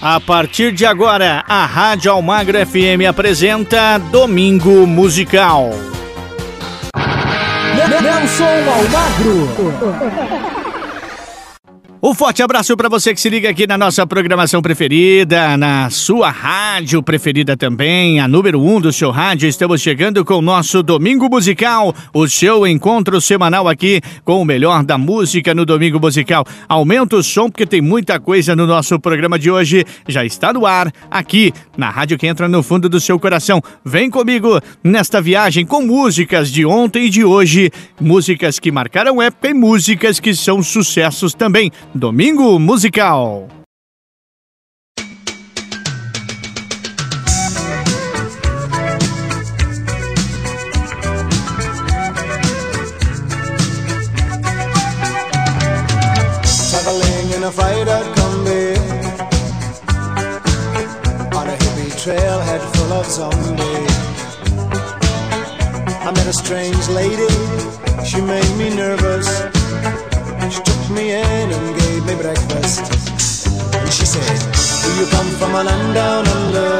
A partir de agora, a Rádio Almagro FM apresenta Domingo Musical. Nelson Almagro. Um forte abraço para você que se liga aqui na nossa programação preferida, na sua rádio preferida também, a número 1 um do seu rádio. Estamos chegando com o nosso Domingo Musical, o seu encontro semanal aqui com o melhor da música no Domingo Musical. Aumenta o som porque tem muita coisa no nosso programa de hoje. Já está no ar, aqui na rádio que entra no fundo do seu coração. Vem comigo nesta viagem com músicas de ontem e de hoje, músicas que marcaram época e músicas que são sucessos também. Domingo Musical. Traveling in a freighter combi. On a hippie trailhead full of zombies. I met a strange lady, she made me nervous she took me in and gave me breakfast. And she said, Do you come from a land down under?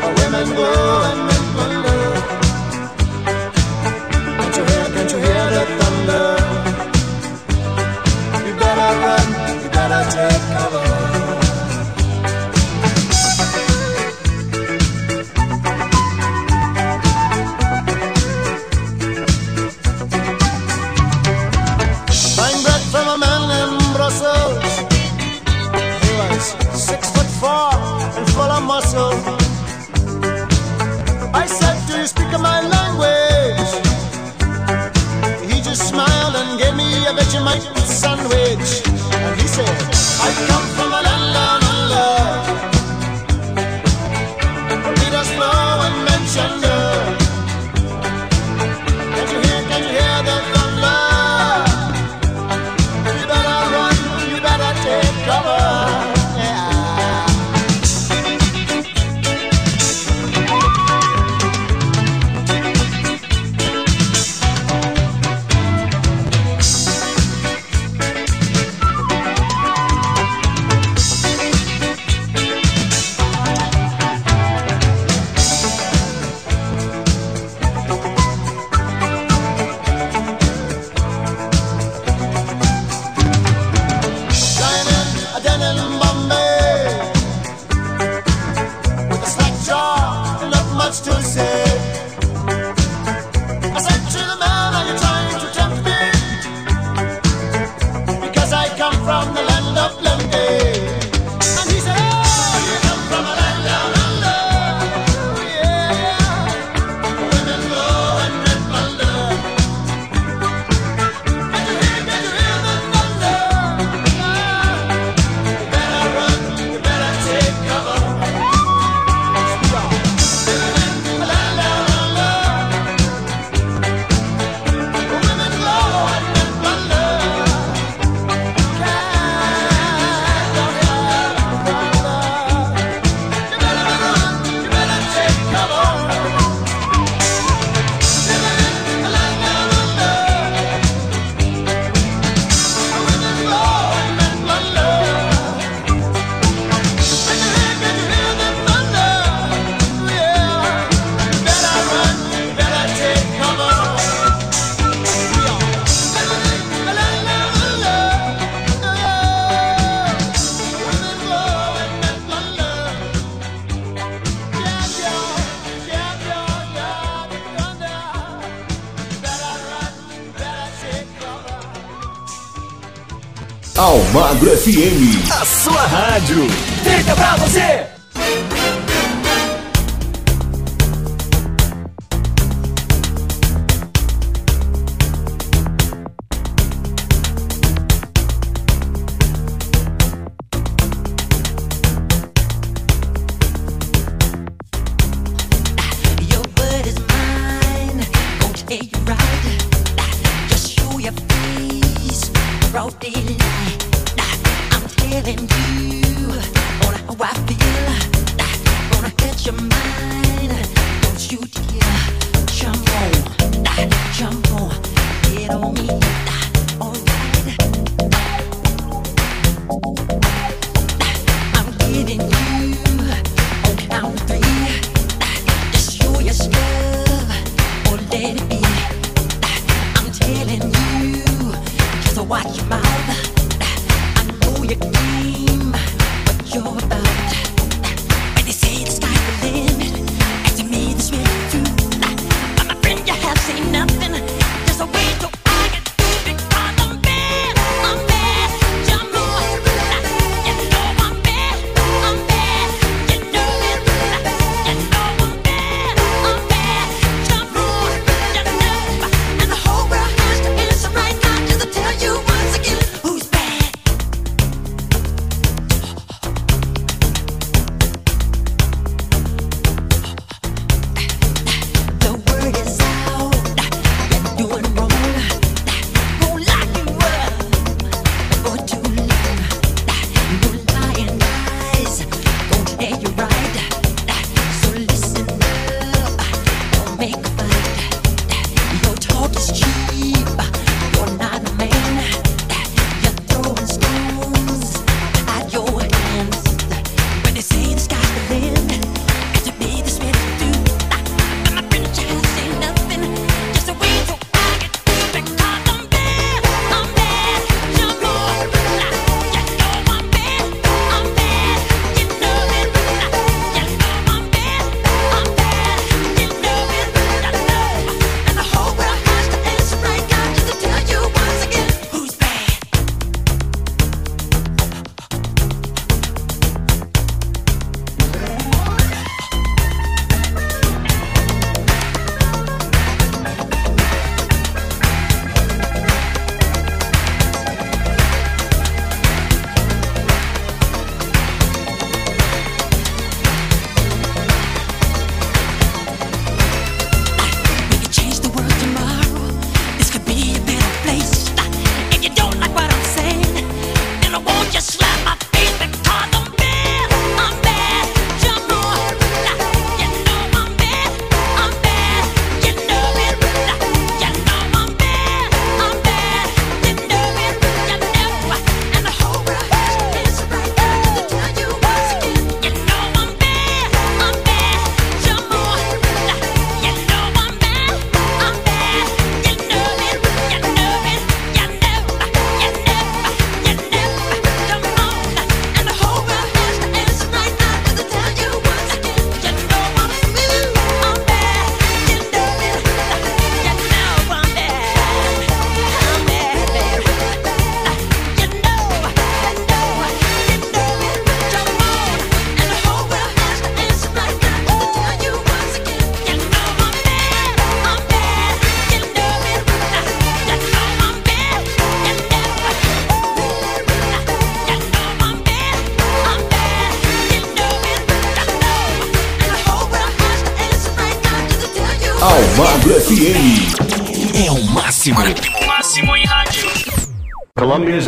Where women go and men wonder. Can't you hear, can't you hear the thunder? You better run, you better take cover. Gave me a Vegemite sandwich. And he said, I come from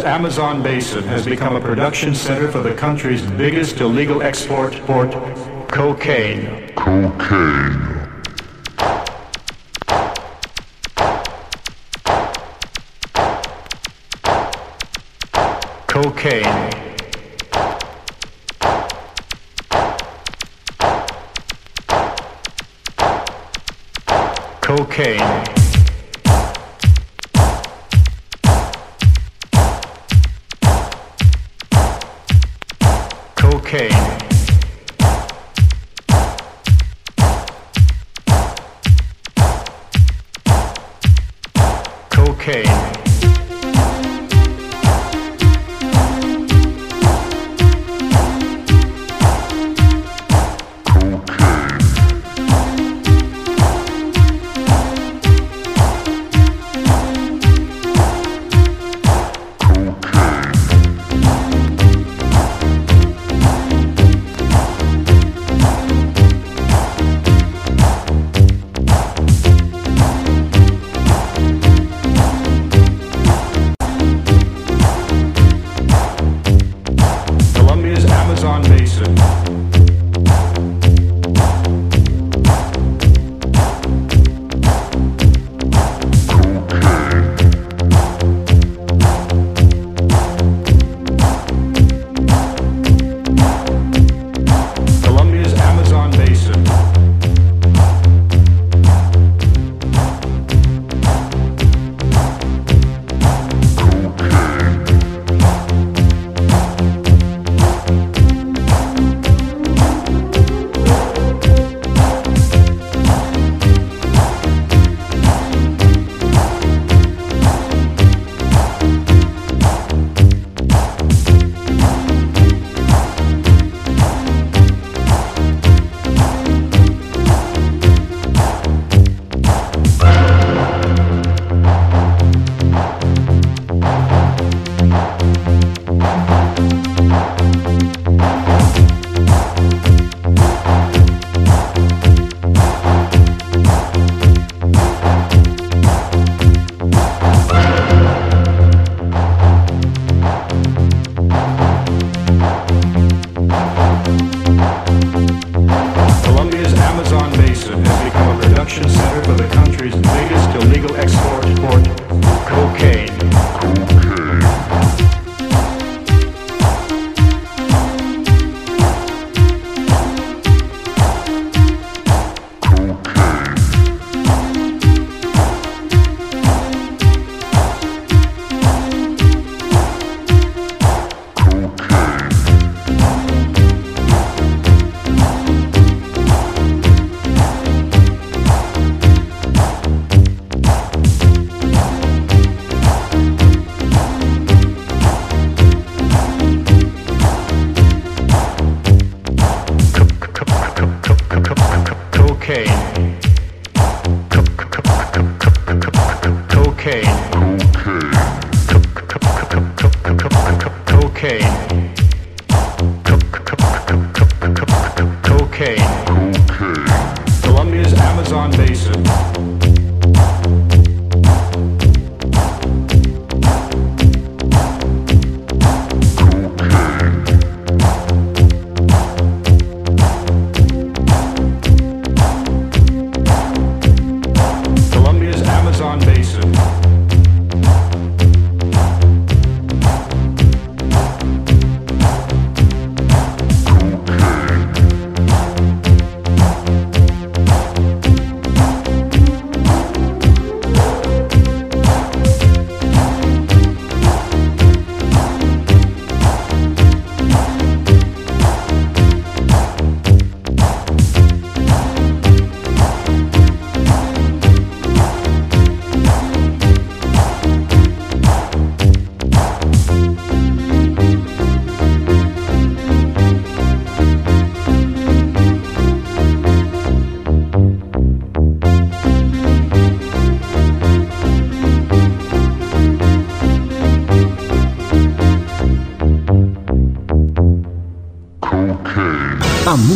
Amazon basin has become a production center for the country's biggest illegal export port, cocaine. Cocaine. Okay.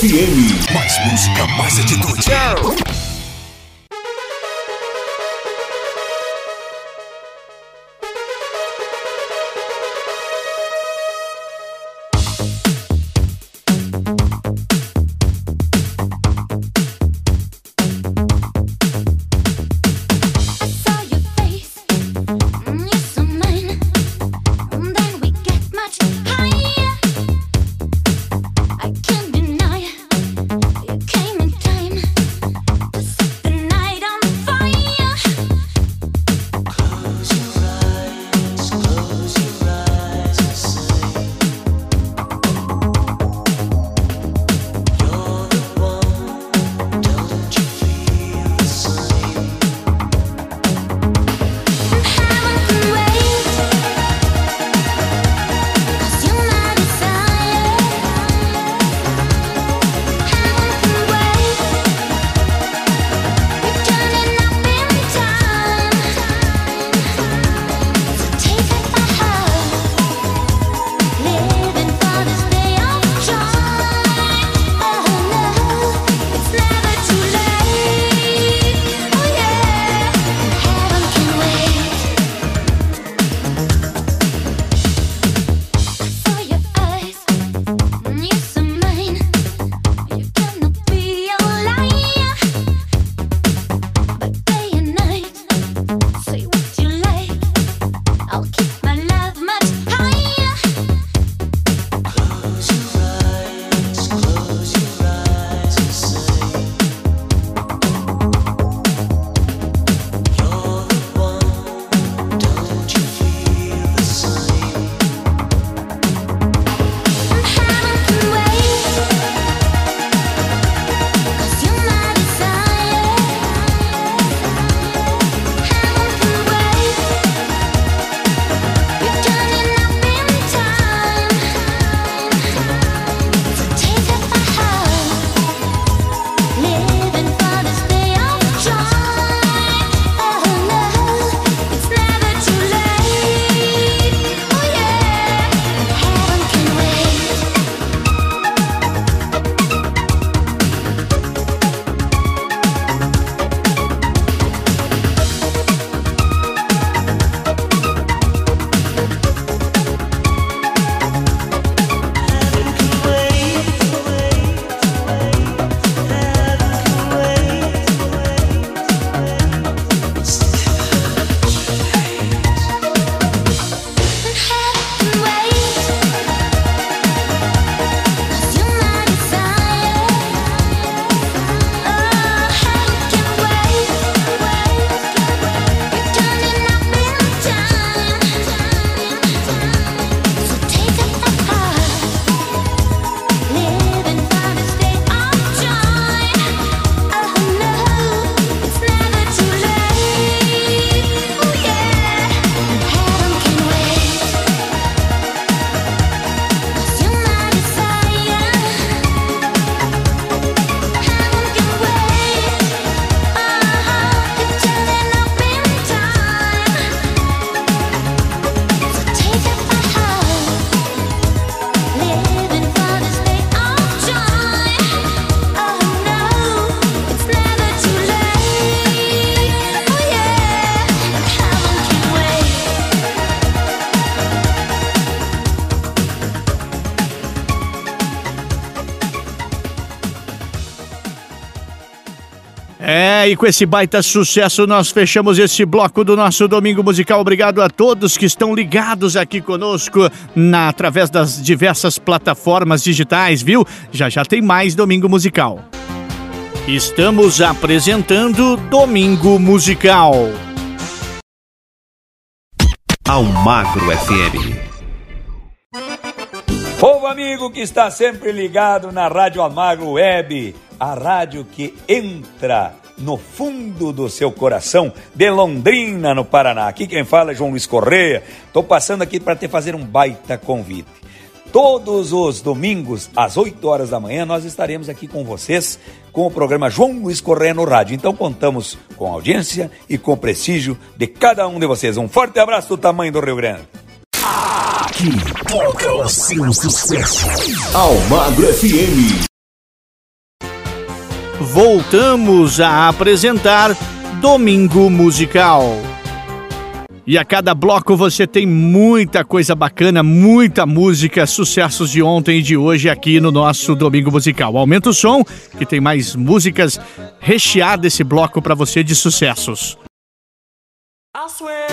FM. Mais música, mais atitude. E com esse baita sucesso nós fechamos esse bloco do nosso Domingo Musical. Obrigado a todos que estão ligados aqui conosco na, através das diversas plataformas digitais, viu? Já já tem mais Domingo Musical. Estamos apresentando Domingo Musical. Almagro FM. Povo amigo que está sempre ligado na Rádio Almagro Web, a rádio que entra no fundo do seu coração, de Londrina, no Paraná. Aqui quem fala é João Luiz Correia. Estou passando aqui para te fazer um baita convite. Todos os domingos, às 8 horas da manhã, nós estaremos aqui com vocês com o programa João Luiz Correia no rádio. Então contamos com a audiência e com o prestígio de cada um de vocês. Um forte abraço do tamanho do Rio Grande. Aqui toca o seu sucesso. Almagro FM. Voltamos a apresentar Domingo Musical. E a cada bloco você tem muita coisa bacana, muita música, sucessos de ontem e de hoje aqui no nosso Domingo Musical. Aumenta o som, que tem mais músicas recheadas esse bloco para você de sucessos. I swear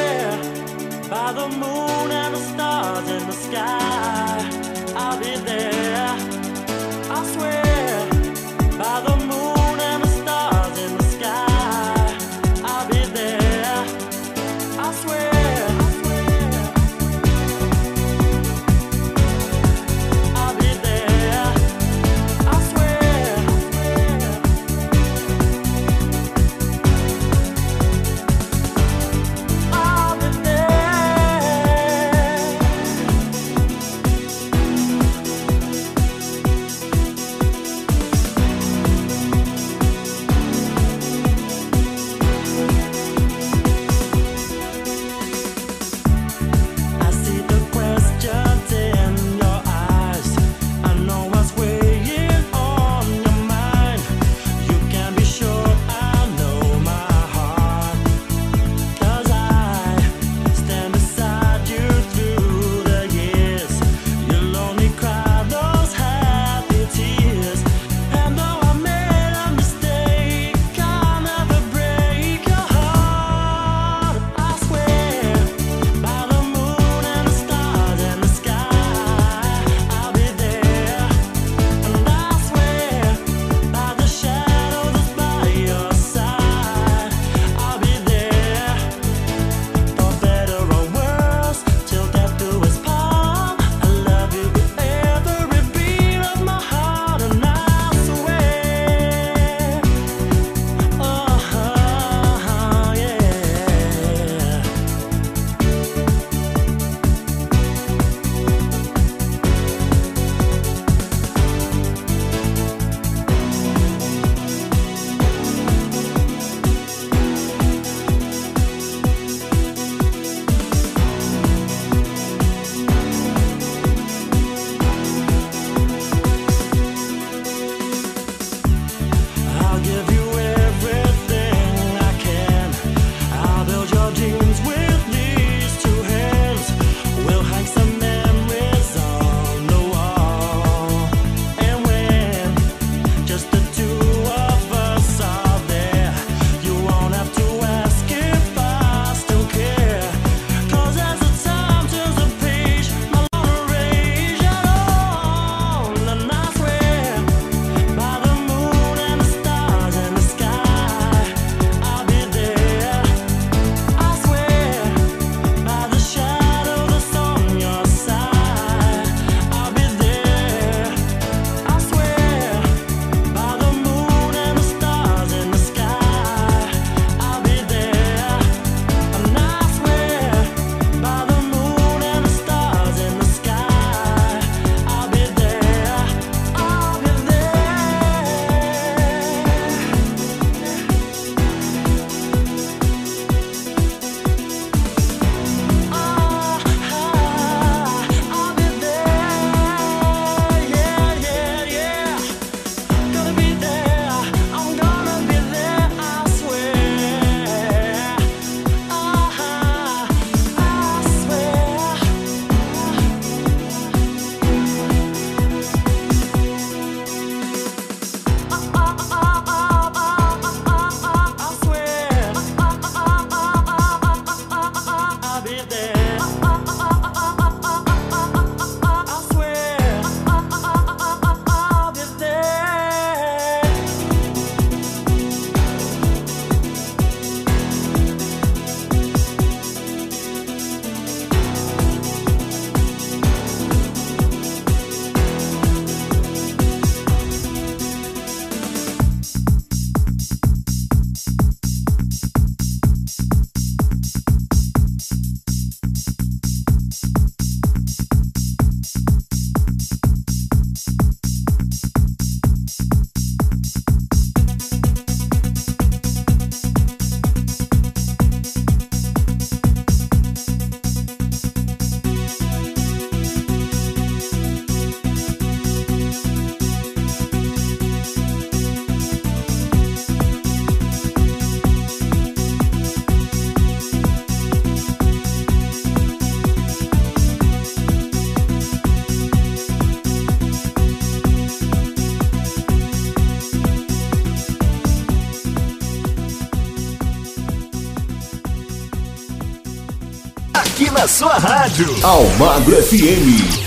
rádio. Almagro FM.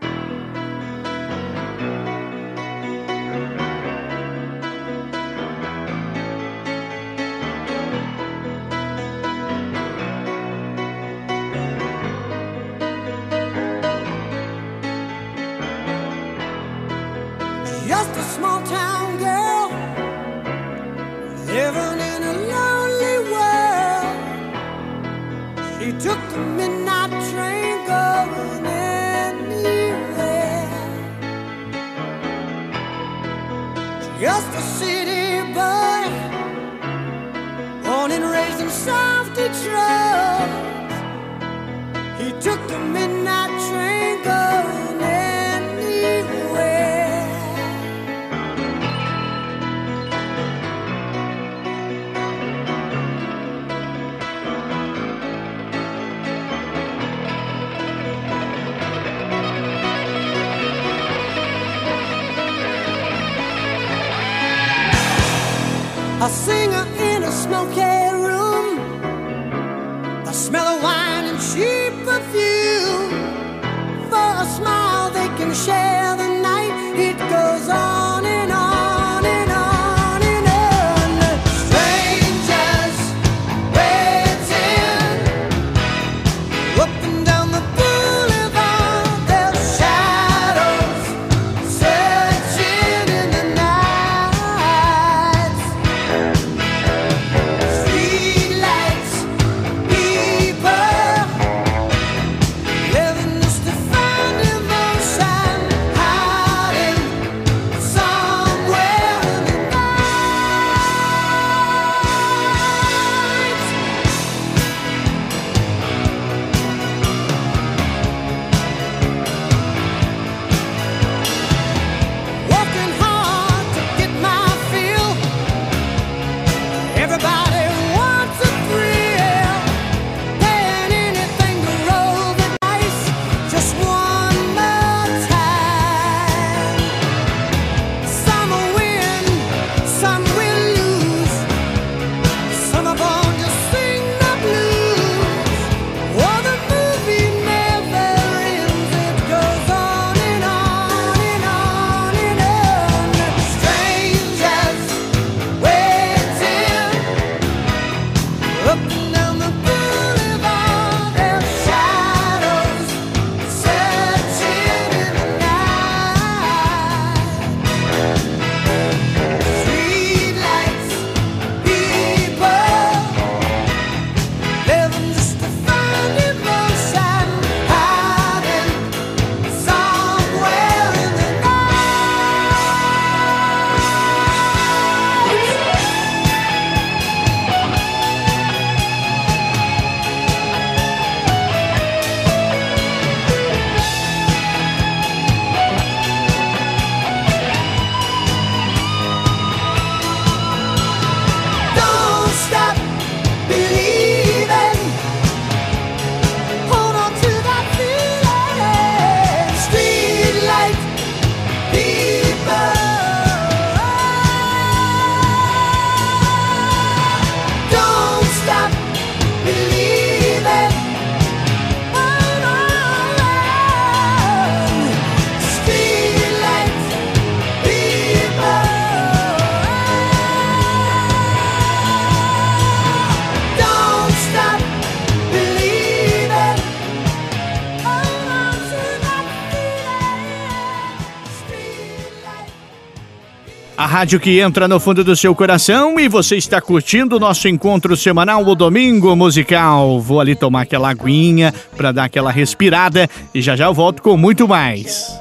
rádio que entra no fundo do seu coração e você está curtindo o nosso encontro semanal, o Domingo Musical. Vou ali tomar aquela aguinha para dar aquela respirada e já já eu volto com muito mais.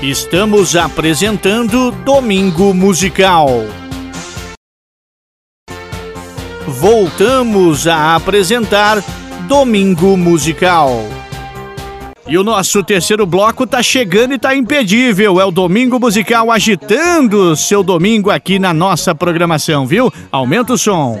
Estamos apresentando Domingo Musical. Voltamos a apresentar Domingo Musical. E o nosso terceiro bloco tá chegando e tá impedível. É o Domingo Musical agitando seu domingo aqui na nossa programação, viu? Aumenta o som.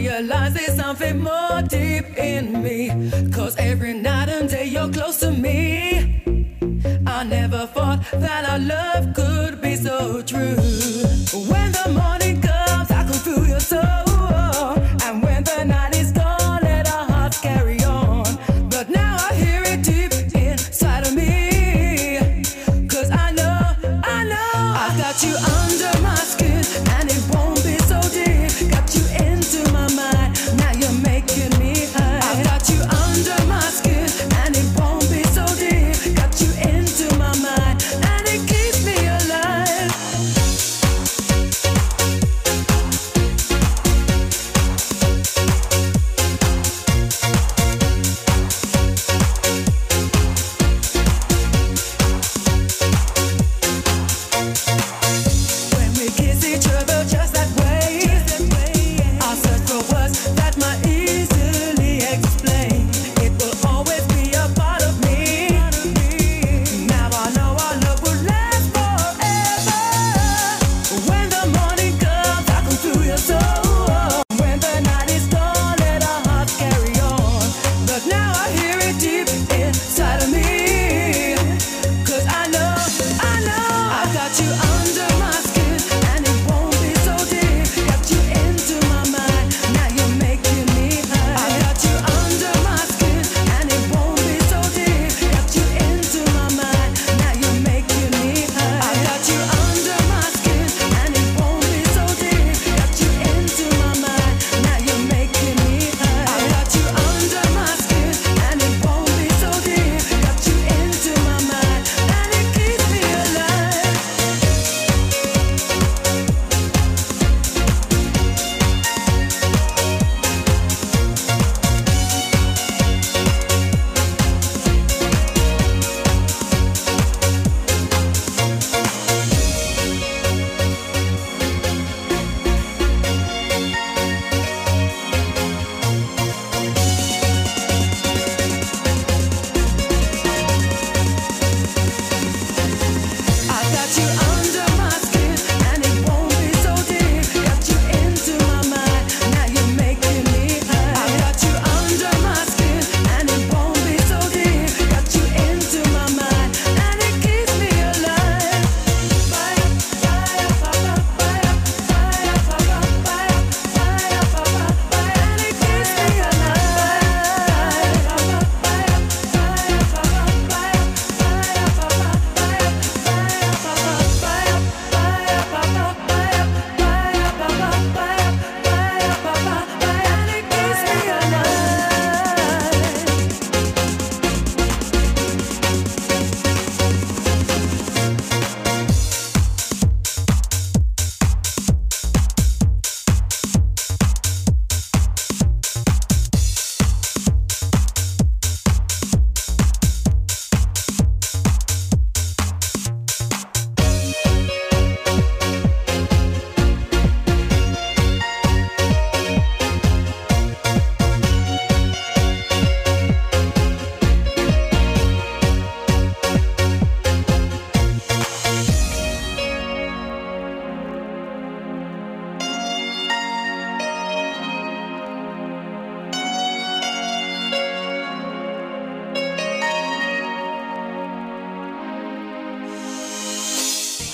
realize there's something more deep in me. Cause every night and day you're close to me. I never thought that our love could be so true. When the morning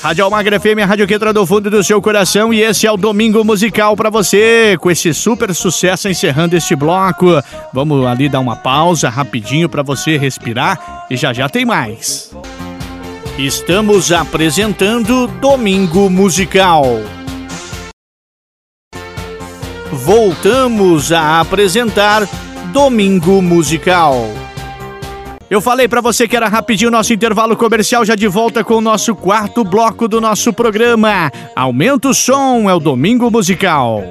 Rádio Almagra FM, a rádio que entra do fundo do seu coração e esse é o Domingo Musical para você, com esse super sucesso encerrando este bloco. Vamos ali dar uma pausa rapidinho para você respirar e já já tem mais. Estamos apresentando Domingo Musical. Voltamos a apresentar Domingo Musical. Eu falei para você que era rapidinho o nosso intervalo comercial, já de volta com o nosso quarto bloco do nosso programa. Aumenta o som, é o Domingo Musical.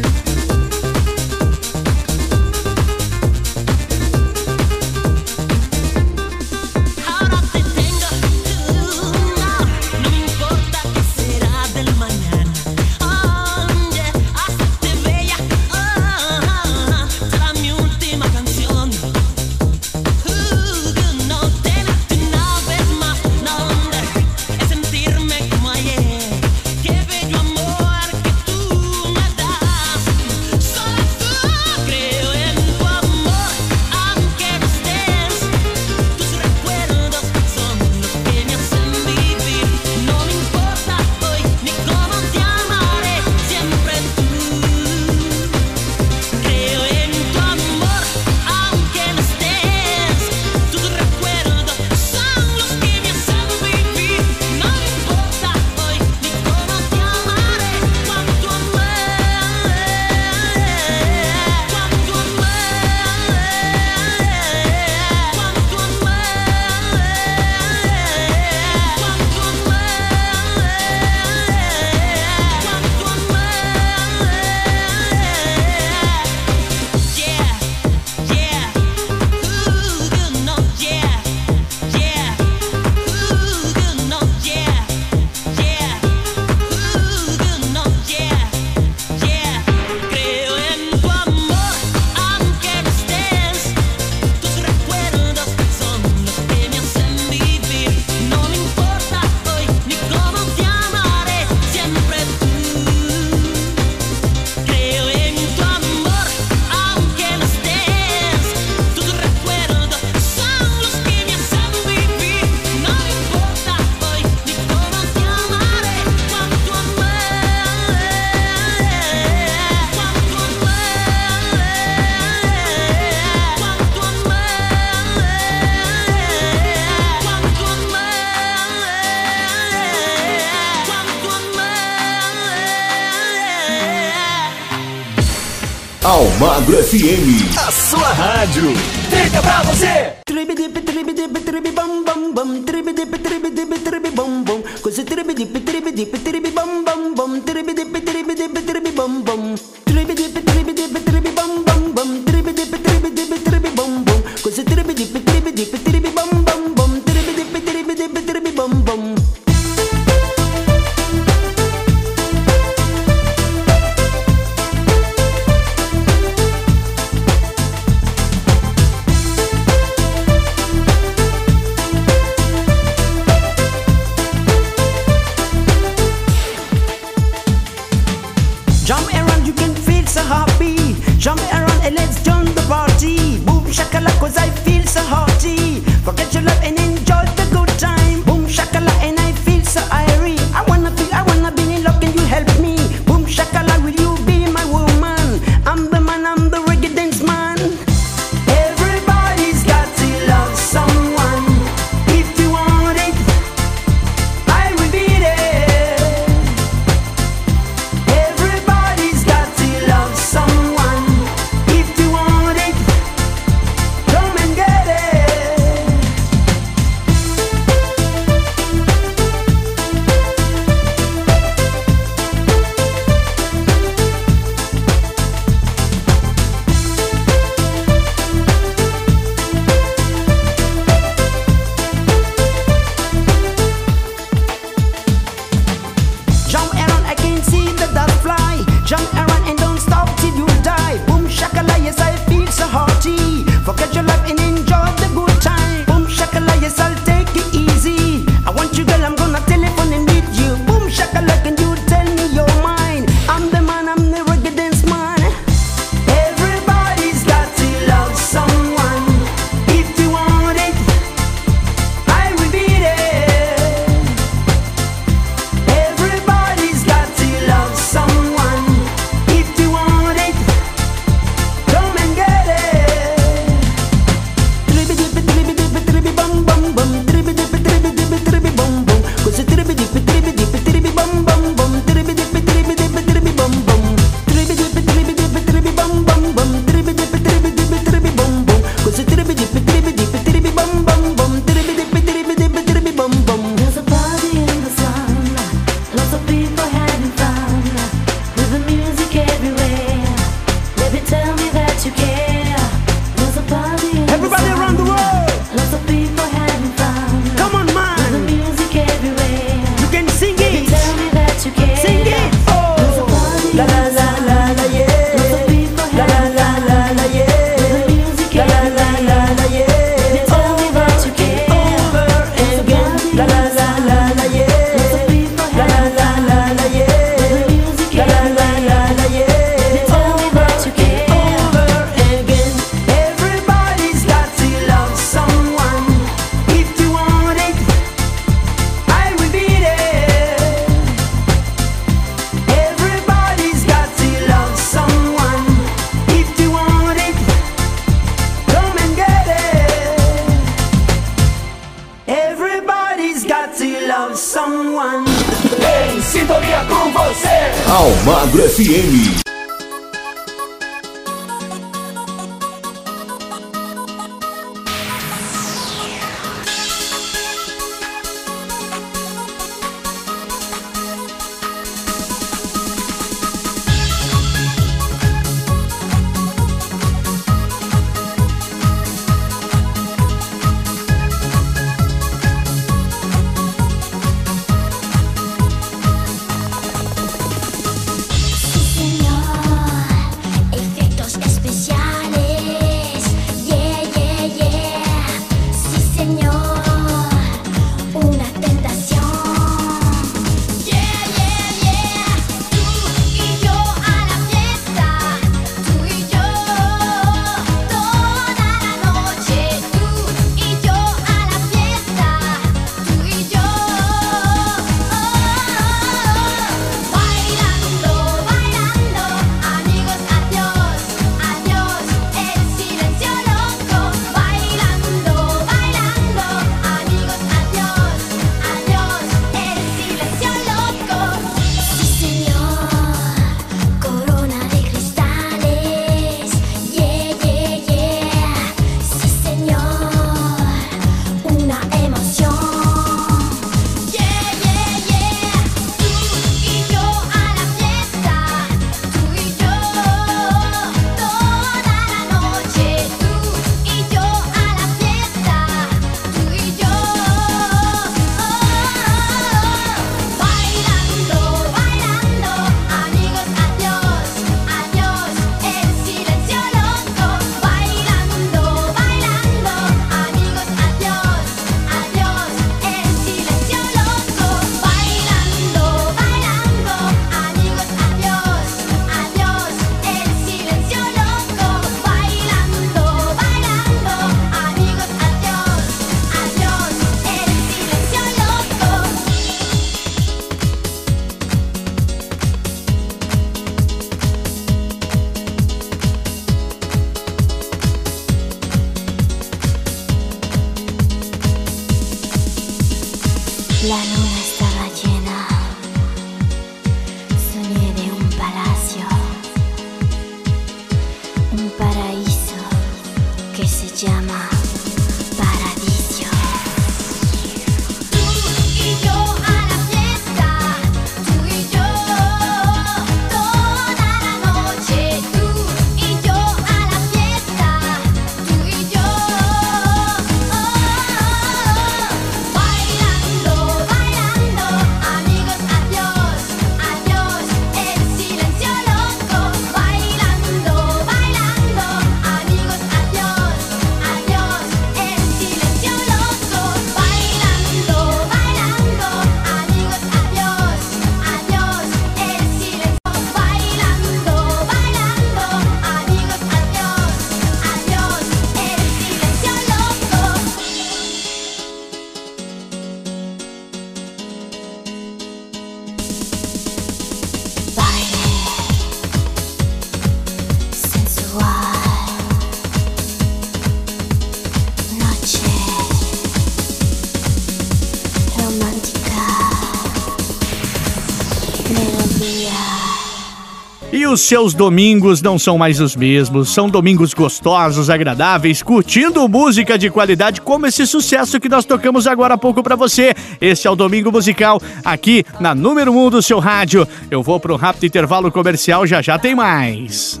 Os seus domingos não são mais os mesmos, são domingos gostosos, agradáveis, curtindo música de qualidade como esse sucesso que nós tocamos agora há pouco pra você. Este é o Domingo Musical aqui na número 1 um do seu rádio. Eu vou pro rápido intervalo comercial, já já tem mais.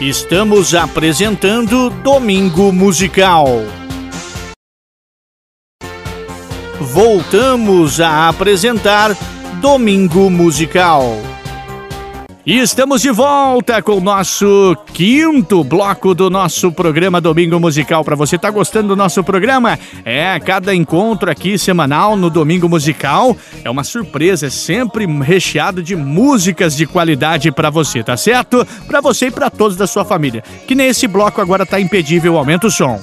Estamos apresentando Domingo Musical. Voltamos a apresentar Domingo Musical. E estamos de volta com o nosso quinto bloco do nosso programa Domingo Musical. Para você tá gostando do nosso programa? É, cada encontro aqui semanal no Domingo Musical é uma surpresa, é sempre recheado de músicas de qualidade para você, tá certo? Para você e para todos da sua família. Que nesse bloco agora tá impedível, o som.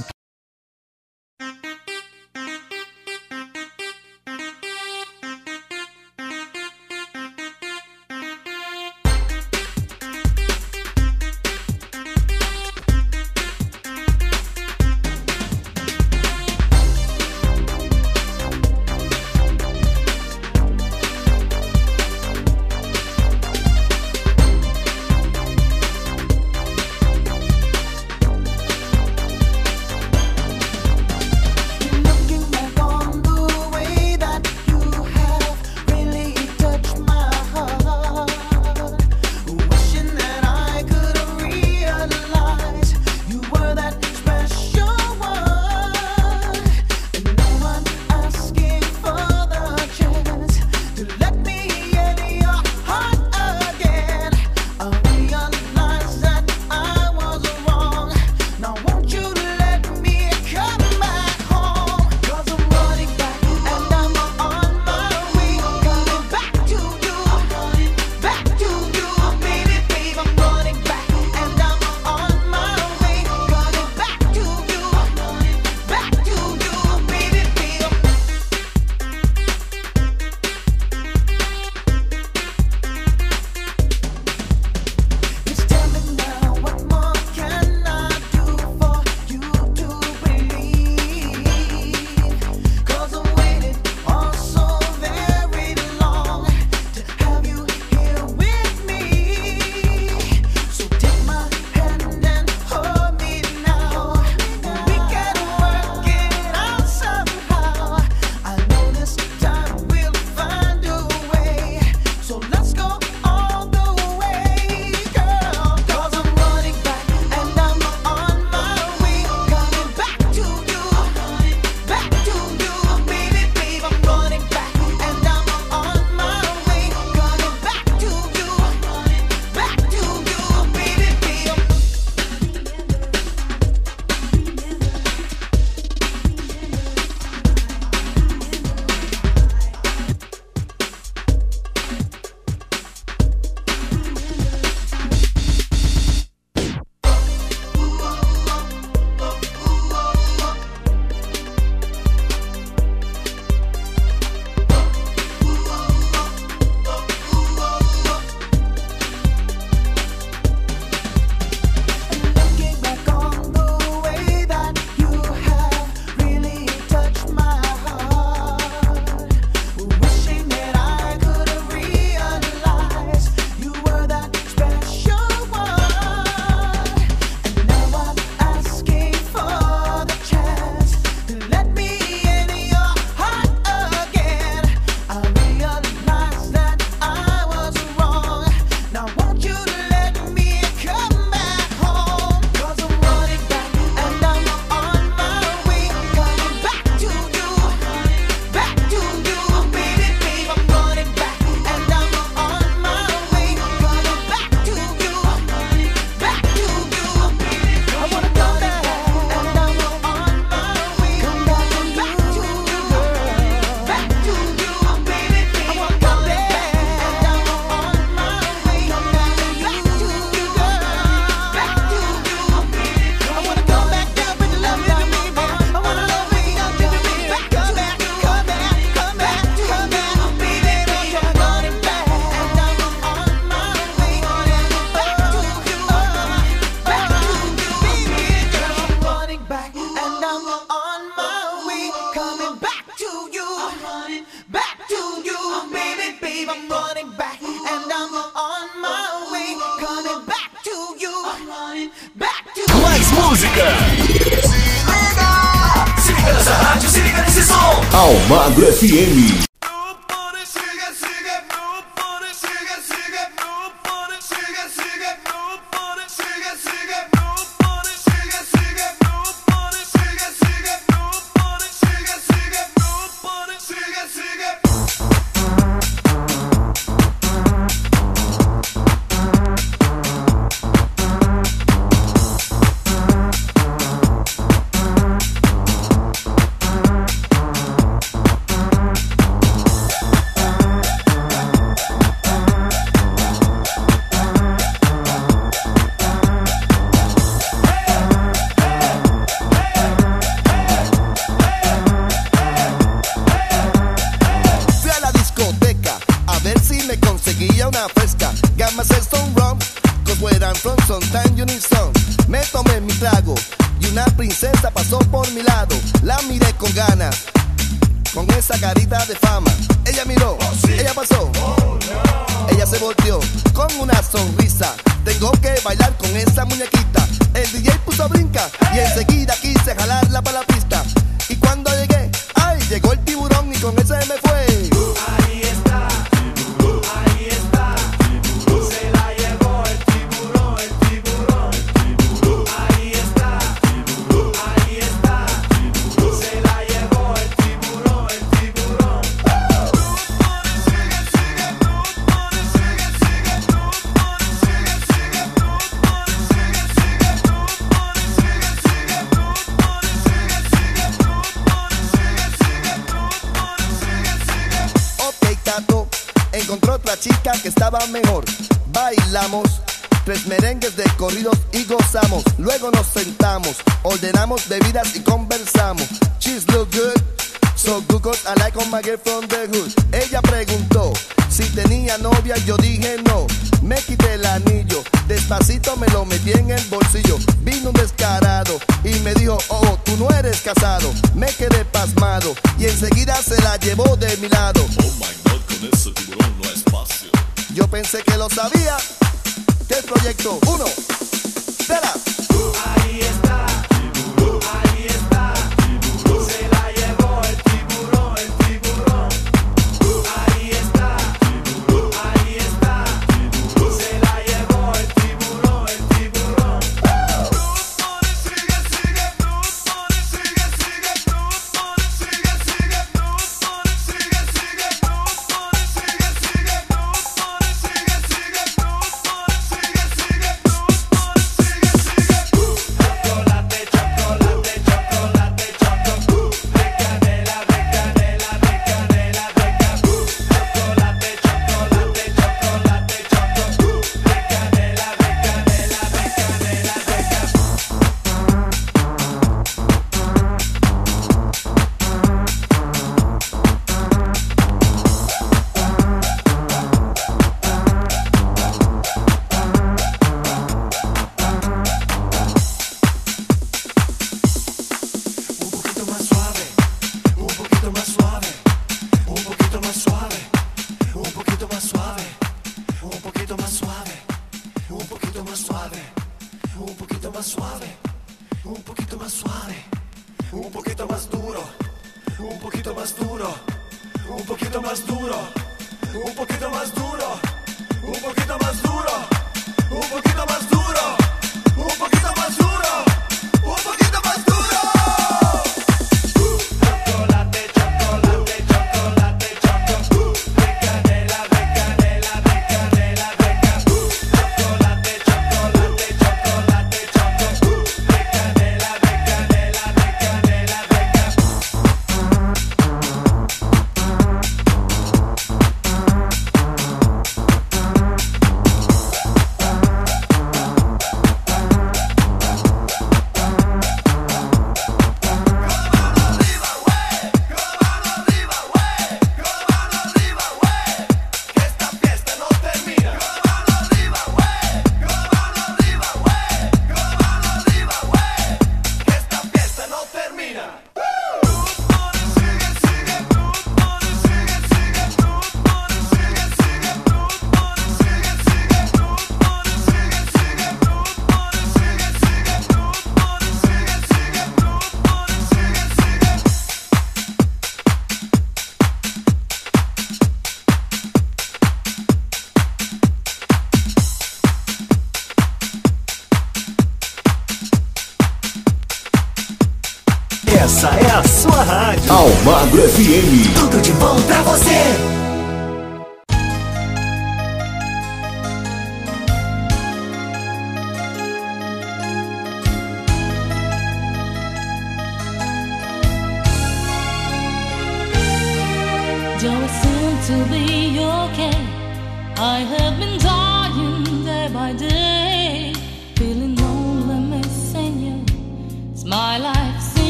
tengo que bailar con esa muñequita. El DJ puso a brinca y enseguida quise jalar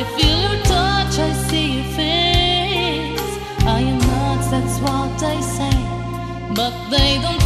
I feel your touch, I see your face. I am nuts, that's what they say, but they don't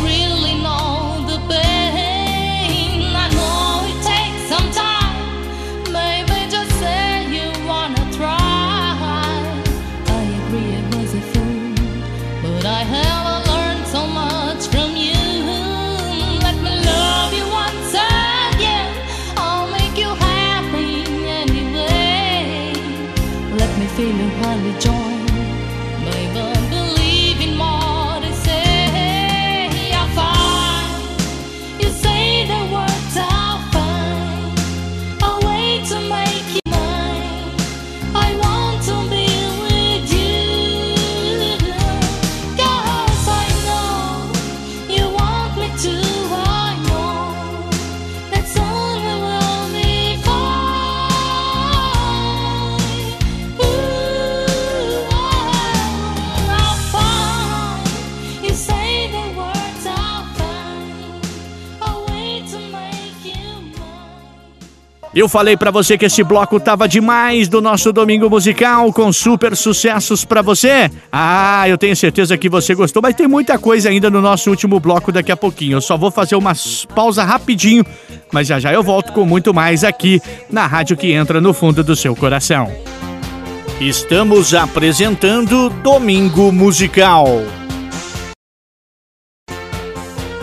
Eu falei pra você que esse bloco tava demais do nosso domingo musical com super sucessos pra você. Ah, eu tenho certeza que você gostou, mas tem muita coisa ainda no nosso último bloco daqui a pouquinho. Eu só vou fazer uma pausa rapidinho, mas já já eu volto com muito mais aqui na rádio que entra no fundo do seu coração. Estamos apresentando Domingo Musical.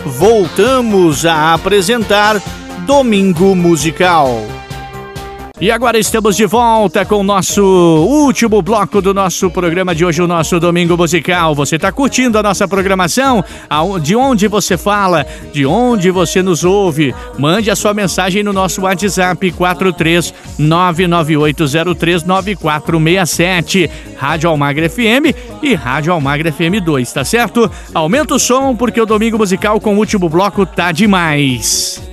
Voltamos a apresentar Domingo Musical. E agora estamos de volta com o nosso último bloco do nosso programa de hoje, o nosso Domingo Musical. Você está curtindo a nossa programação? De onde você fala? De onde você nos ouve? Mande a sua mensagem no nosso WhatsApp 43998039467. Rádio Almagra FM e Rádio Almagra FM 2, tá certo? Aumenta o som porque o Domingo Musical com o último bloco tá demais.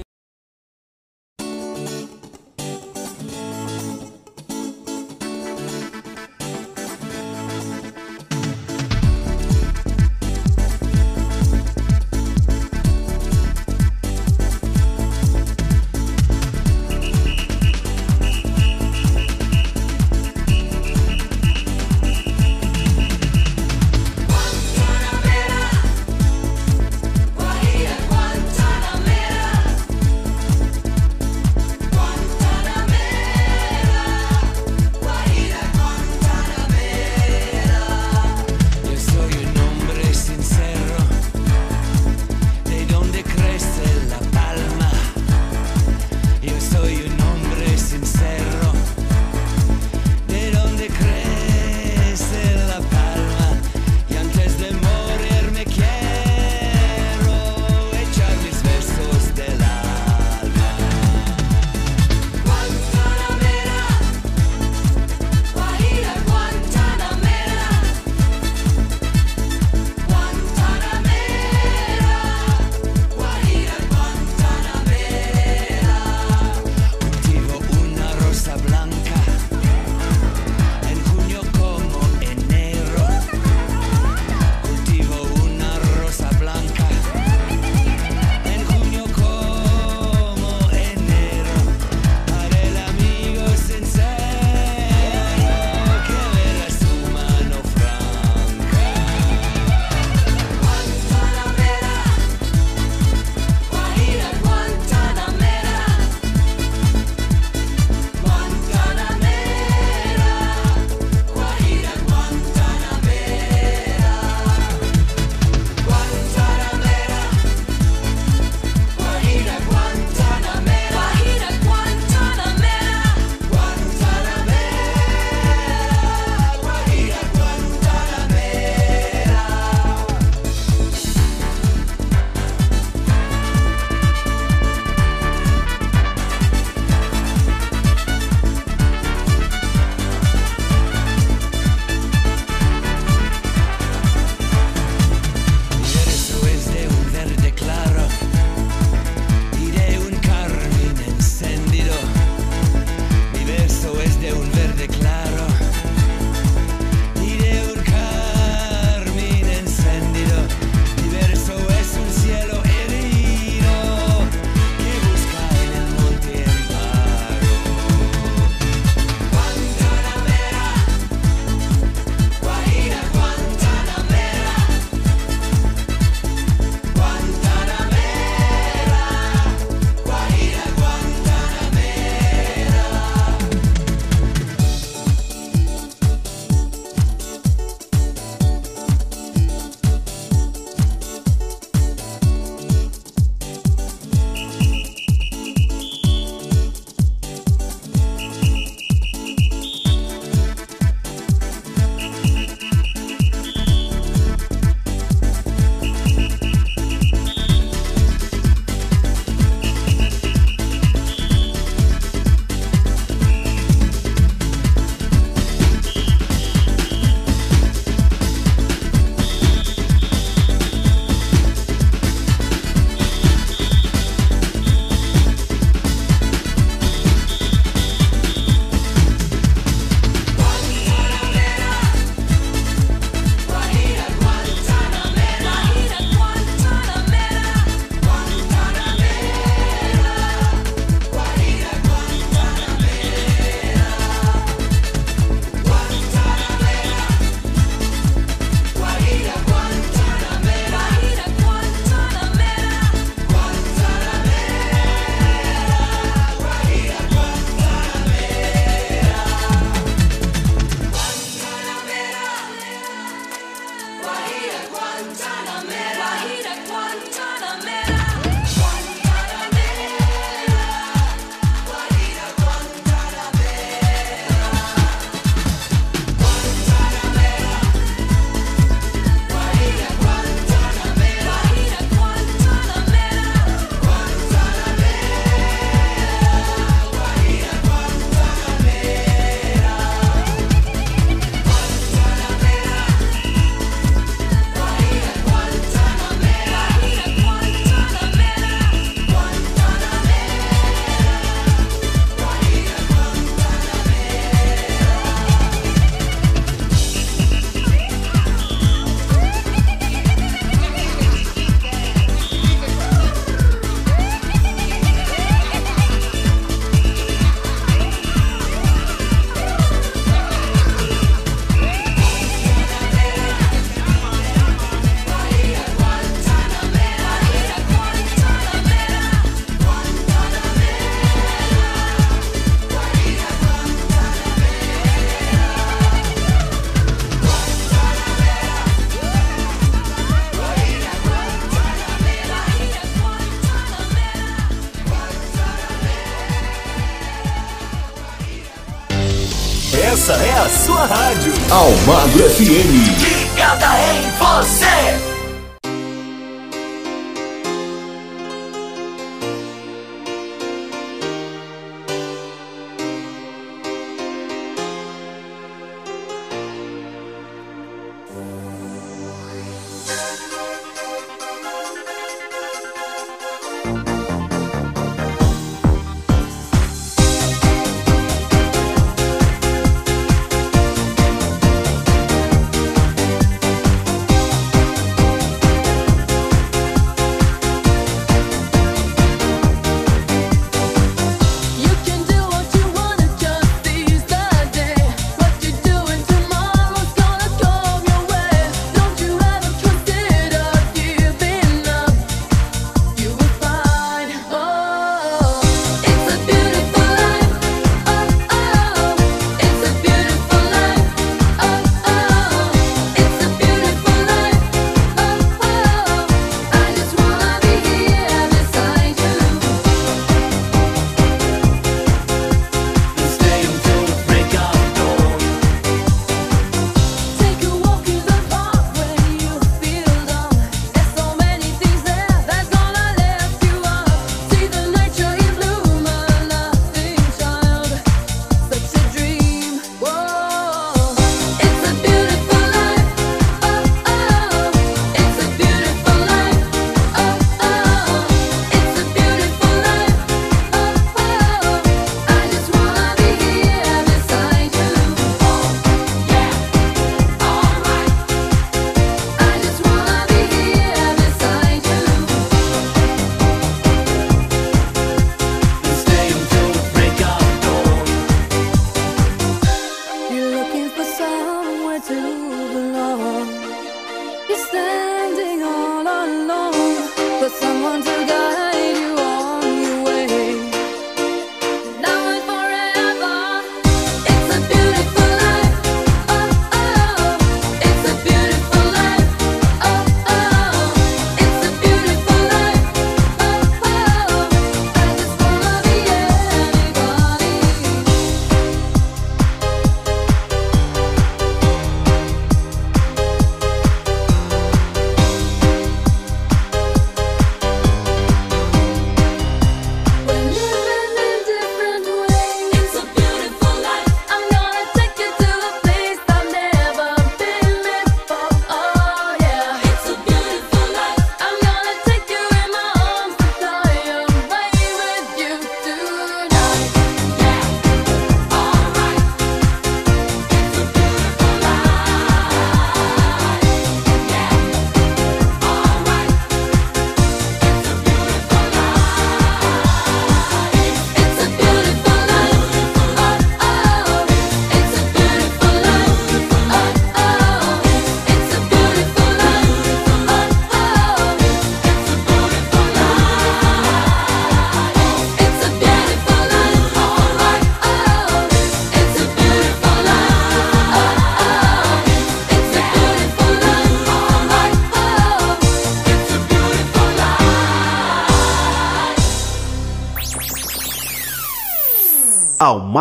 sua rádio. Almagro FM. Ligada em você.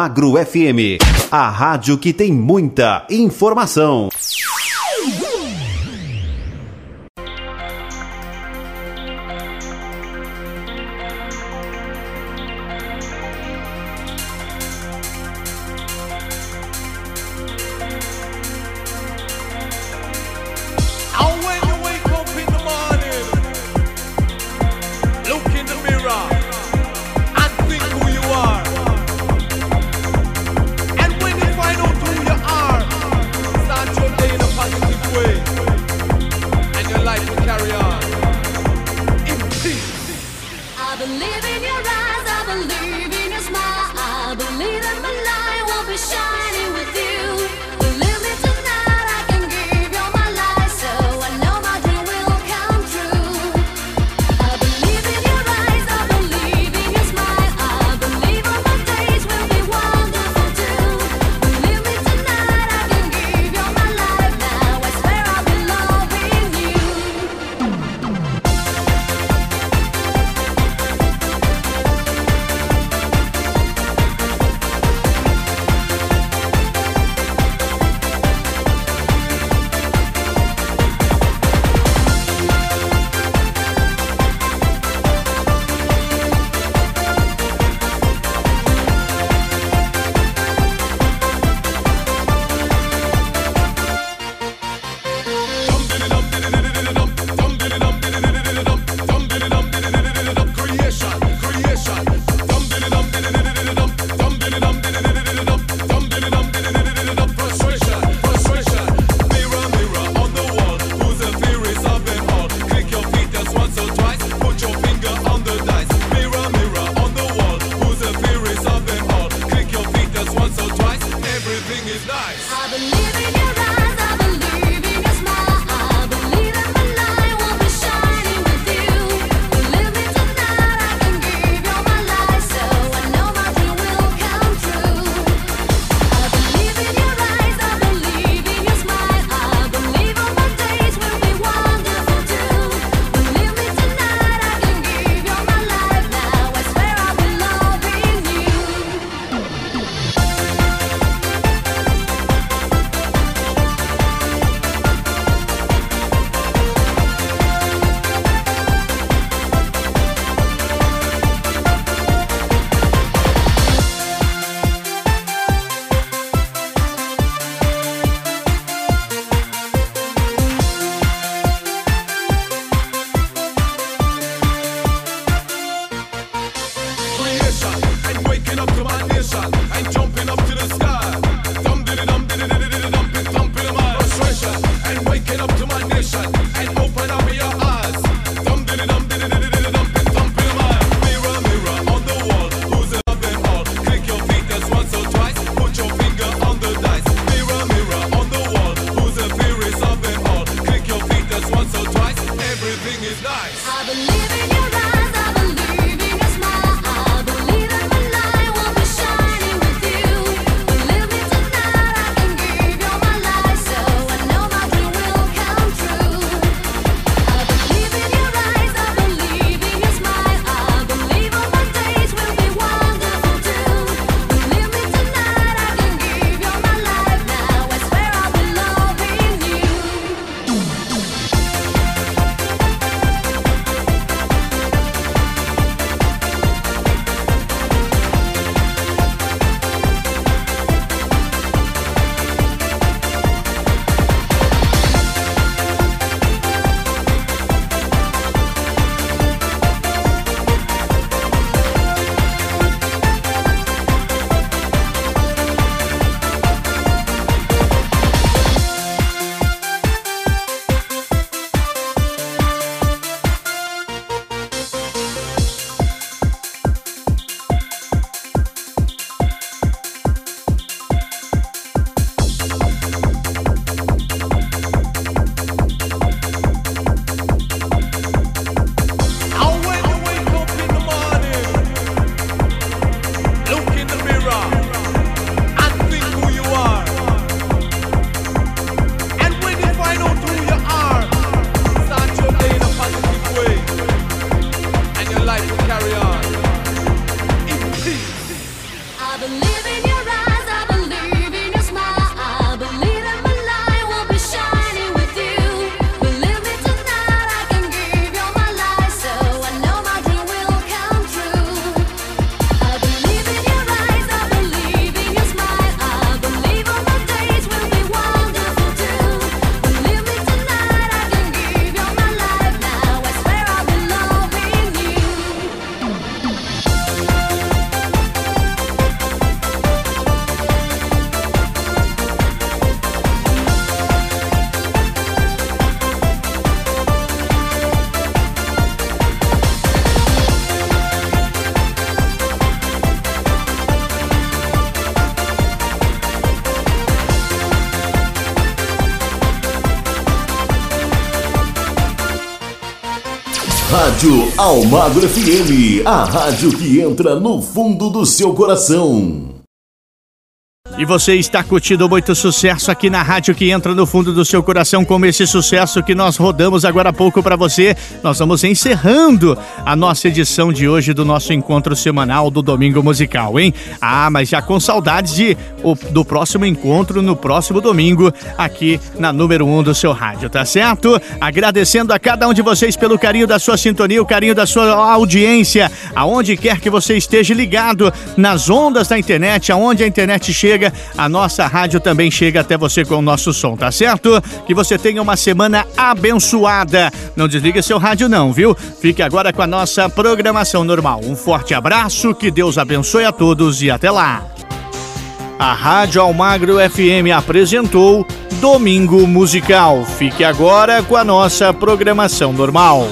Agro FM, a rádio que tem muita informação. Almagro FM, a rádio que entra no fundo do seu coração. E você está curtindo muito sucesso aqui na rádio que entra no fundo do seu coração, como esse sucesso que nós rodamos agora há pouco para você. Nós vamos encerrando a nossa edição de hoje do nosso encontro semanal do Domingo Musical, hein? Ah, mas já com saudades de do próximo encontro no próximo domingo, aqui na número 1 um do seu rádio, tá certo? Agradecendo a cada um de vocês pelo carinho da sua sintonia, o carinho da sua audiência, aonde quer que você esteja ligado, nas ondas da internet, aonde a internet chega, a nossa rádio também chega até você com o nosso som, tá certo? Que você tenha uma semana abençoada. Não desliga seu rádio, não, viu? Fique agora com a nossa programação normal. Um forte abraço, que Deus abençoe a todos e até lá! a Rádio Almagro FM apresentou Domingo Musical. Fique agora com a nossa programação normal.